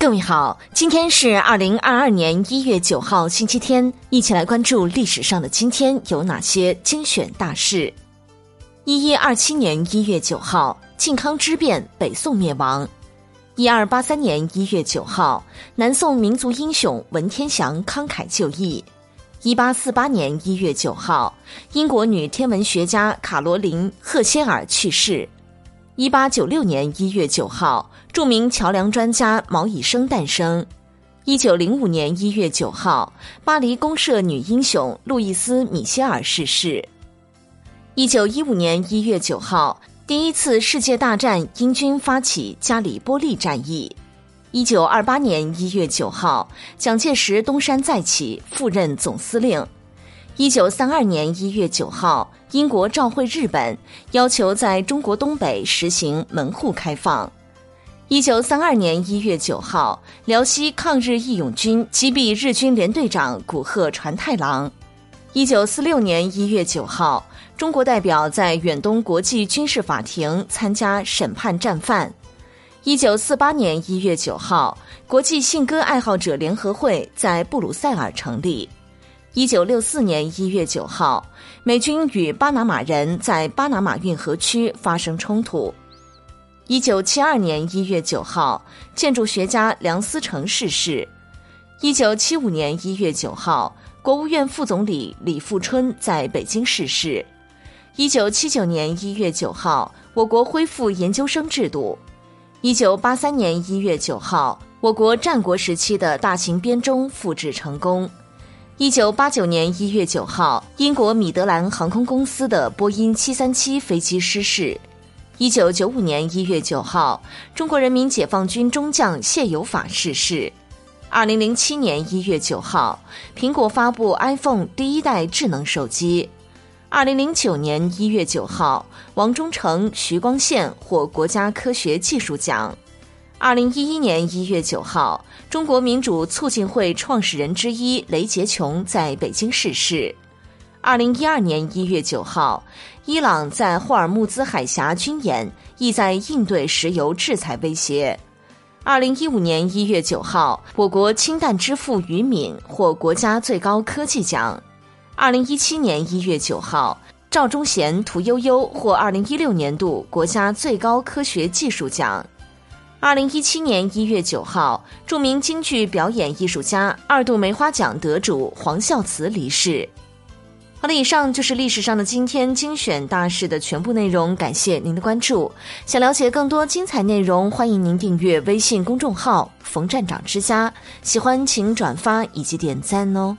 各位好，今天是二零二二年一月九号，星期天，一起来关注历史上的今天有哪些精选大事。一一二七年一月九号，靖康之变，北宋灭亡。一二八三年一月九号，南宋民族英雄文天祥慷慨就义。一八四八年一月九号，英国女天文学家卡罗琳·赫歇尔去世。一八九六年一月九号，著名桥梁专家毛以升诞生。一九零五年一月九号，巴黎公社女英雄路易斯·米歇尔逝世。一九一五年一月九号，第一次世界大战英军发起加里波利战役。一九二八年一月九号，蒋介石东山再起，赴任总司令。一九三二年一月九号，英国召会日本，要求在中国东北实行门户开放。一九三二年一月九号，辽西抗日义勇军击毙日军联队长古贺传太郎。一九四六年一月九号，中国代表在远东国际军事法庭参加审判战犯。一九四八年一月九号，国际信鸽爱好者联合会在布鲁塞尔成立。一九六四年一月九号，美军与巴拿马人在巴拿马运河区发生冲突。一九七二年一月九号，建筑学家梁思成逝世。一九七五年一月九号，国务院副总理李富春在北京逝世。一九七九年一月九号，我国恢复研究生制度。一九八三年一月九号，我国战国时期的大型编钟复制成功。一九八九年一月九号，英国米德兰航空公司的波音七三七飞机失事。一九九五年一月九号，中国人民解放军中将谢有法逝世。二零零七年一月九号，苹果发布 iPhone 第一代智能手机。二零零九年一月九号，王忠诚、徐光宪获国家科学技术奖。二零一一年一月九号，中国民主促进会创始人之一雷洁琼在北京逝世。二零一二年一月九号，伊朗在霍尔木兹海峡军演，意在应对石油制裁威胁。二零一五年一月九号，我国氢弹之父于敏获国家最高科技奖。二零一七年一月九号，赵忠贤、屠呦呦获二零一六年度国家最高科学技术奖。二零一七年一月九号，著名京剧表演艺术家、二度梅花奖得主黄孝慈离世。好了，以上就是历史上的今天精选大事的全部内容，感谢您的关注。想了解更多精彩内容，欢迎您订阅微信公众号“冯站长之家”。喜欢请转发以及点赞哦。